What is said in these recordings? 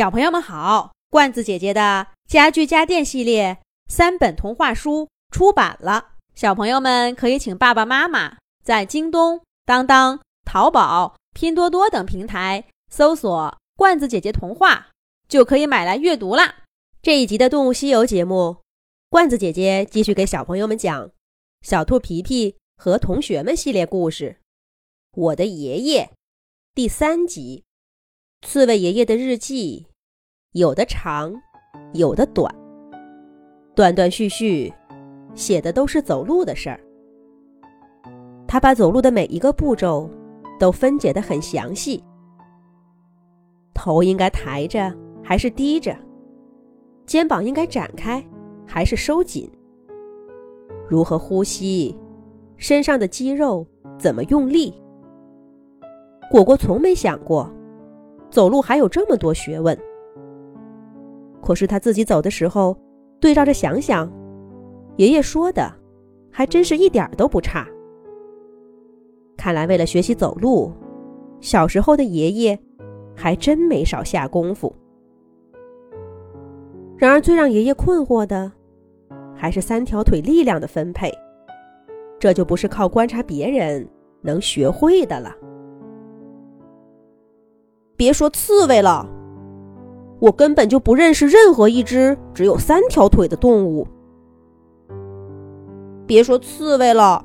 小朋友们好，罐子姐姐的家具家电系列三本童话书出版了，小朋友们可以请爸爸妈妈在京东、当当、淘宝、拼多多等平台搜索“罐子姐姐童话”，就可以买来阅读啦。这一集的《动物西游》节目，罐子姐姐继续给小朋友们讲《小兔皮皮和同学们》系列故事，《我的爷爷》第三集。刺猬爷爷的日记，有的长，有的短，断断续续，写的都是走路的事儿。他把走路的每一个步骤都分解得很详细：头应该抬着还是低着？肩膀应该展开还是收紧？如何呼吸？身上的肌肉怎么用力？果果从没想过。走路还有这么多学问，可是他自己走的时候，对照着想想，爷爷说的，还真是一点儿都不差。看来为了学习走路，小时候的爷爷还真没少下功夫。然而最让爷爷困惑的，还是三条腿力量的分配，这就不是靠观察别人能学会的了。别说刺猬了，我根本就不认识任何一只只有三条腿的动物。别说刺猬了，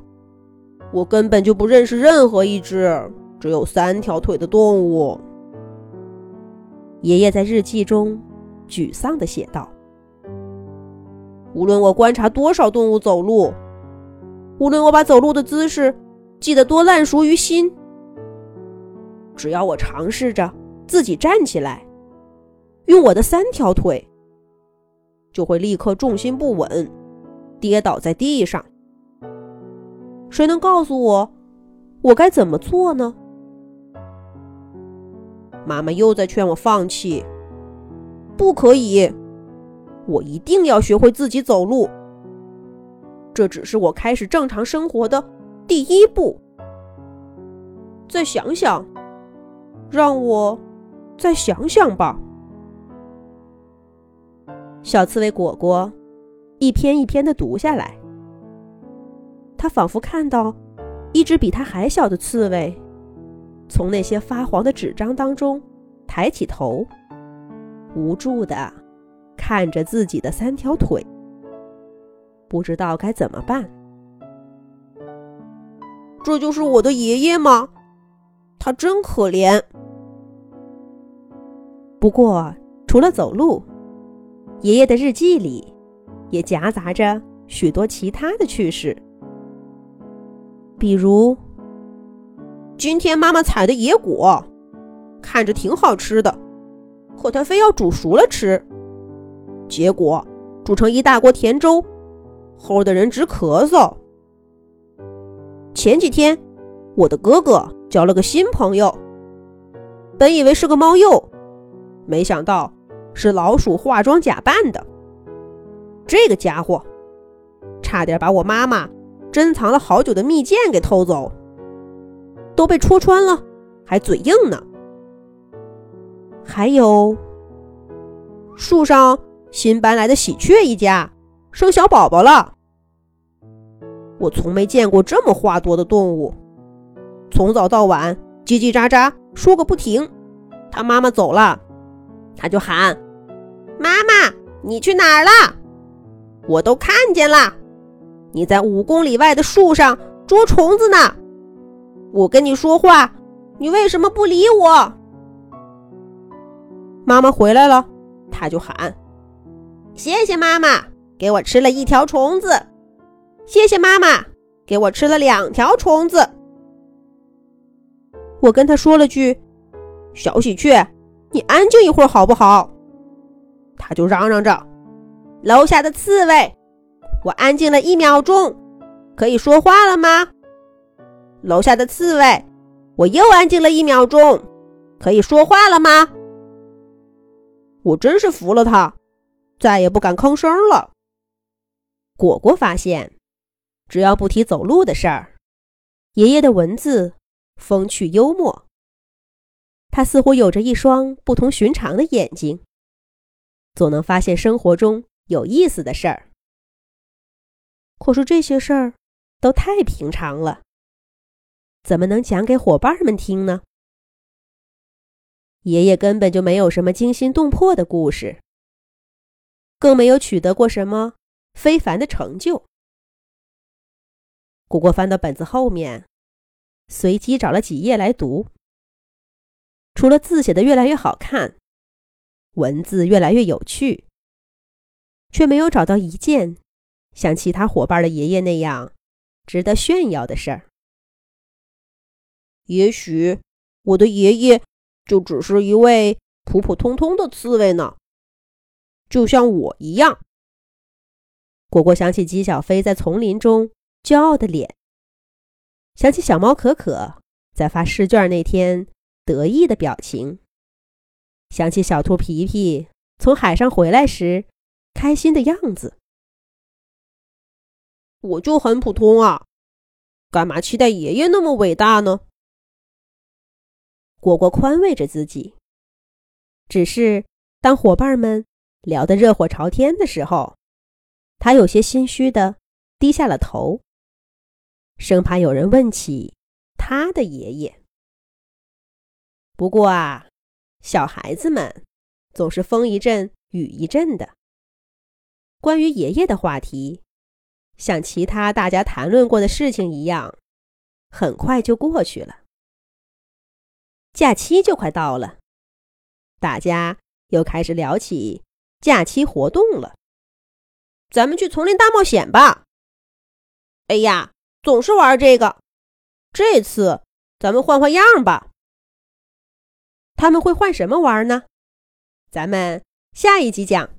我根本就不认识任何一只只有三条腿的动物。爷爷在日记中沮丧地写道：“无论我观察多少动物走路，无论我把走路的姿势记得多烂熟于心，只要我尝试着。”自己站起来，用我的三条腿，就会立刻重心不稳，跌倒在地上。谁能告诉我，我该怎么做呢？妈妈又在劝我放弃，不可以，我一定要学会自己走路。这只是我开始正常生活的第一步。再想想，让我。再想想吧。小刺猬果果一篇一篇的读下来，他仿佛看到一只比他还小的刺猬从那些发黄的纸张当中抬起头，无助的看着自己的三条腿，不知道该怎么办。这就是我的爷爷吗？他真可怜。不过，除了走路，爷爷的日记里也夹杂着许多其他的趣事。比如，今天妈妈采的野果，看着挺好吃的，可她非要煮熟了吃，结果煮成一大锅甜粥，齁的人直咳嗽。前几天，我的哥哥交了个新朋友，本以为是个猫鼬。没想到是老鼠化妆假扮的，这个家伙差点把我妈妈珍藏了好久的蜜饯给偷走，都被戳穿了，还嘴硬呢。还有树上新搬来的喜鹊一家生小宝宝了，我从没见过这么话多的动物，从早到晚叽叽喳喳说个不停。他妈妈走了。他就喊：“妈妈，你去哪儿了？我都看见了，你在五公里外的树上捉虫子呢。我跟你说话，你为什么不理我？”妈妈回来了，他就喊：“谢谢妈妈，给我吃了一条虫子。谢谢妈妈，给我吃了两条虫子。”我跟他说了句：“小喜鹊。”你安静一会儿好不好？他就嚷嚷着：“楼下的刺猬，我安静了一秒钟，可以说话了吗？”楼下的刺猬，我又安静了一秒钟，可以说话了吗？我真是服了他，再也不敢吭声了。果果发现，只要不提走路的事儿，爷爷的文字风趣幽默。他似乎有着一双不同寻常的眼睛，总能发现生活中有意思的事儿。可是这些事儿都太平常了，怎么能讲给伙伴们听呢？爷爷根本就没有什么惊心动魄的故事，更没有取得过什么非凡的成就。果果翻到本子后面，随机找了几页来读。除了字写的越来越好看，文字越来越有趣，却没有找到一件像其他伙伴的爷爷那样值得炫耀的事儿。也许我的爷爷就只是一位普普通通的刺猬呢，就像我一样。果果想起姬小飞在丛林中。骄傲的脸，想起小猫可可在发试卷那天得意的表情，想起小兔皮皮从海上回来时开心的样子。我就很普通啊，干嘛期待爷爷那么伟大呢？果果宽慰着自己。只是当伙伴们聊得热火朝天的时候，他有些心虚的低下了头。生怕有人问起他的爷爷。不过啊，小孩子们总是风一阵雨一阵的。关于爷爷的话题，像其他大家谈论过的事情一样，很快就过去了。假期就快到了，大家又开始聊起假期活动了。咱们去丛林大冒险吧！哎呀！总是玩这个，这次咱们换换样吧。他们会换什么玩呢？咱们下一集讲。